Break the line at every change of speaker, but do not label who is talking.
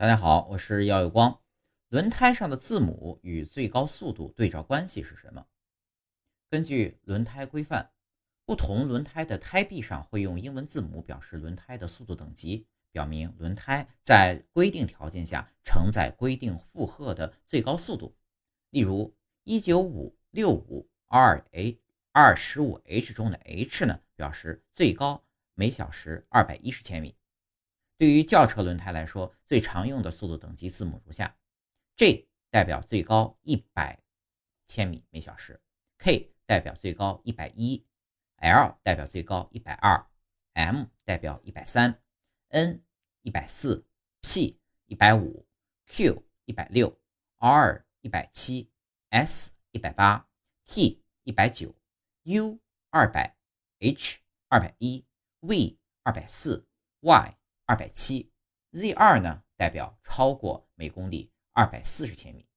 大家好，我是耀有光。轮胎上的字母与最高速度对照关系是什么？根据轮胎规范，不同轮胎的胎壁上会用英文字母表示轮胎的速度等级，表明轮胎在规定条件下承载规定负荷的最高速度。例如，一九五六五 R A 二十五 H 中的 H 呢，表示最高每小时二百一十千米。对于轿车轮胎来说，最常用的速度等级字母如下：G 代表最高一百千米每小时，K 代表最高一百一，L 代表最高一百二，M 代表一百三，N 一百四，P 一百五，Q 一百六，R 一百七，S 一百八，T 一百九，U 二百，H 二百一，V 二百四，Y。二百七，Z 二呢代表超过每公里二百四十千米。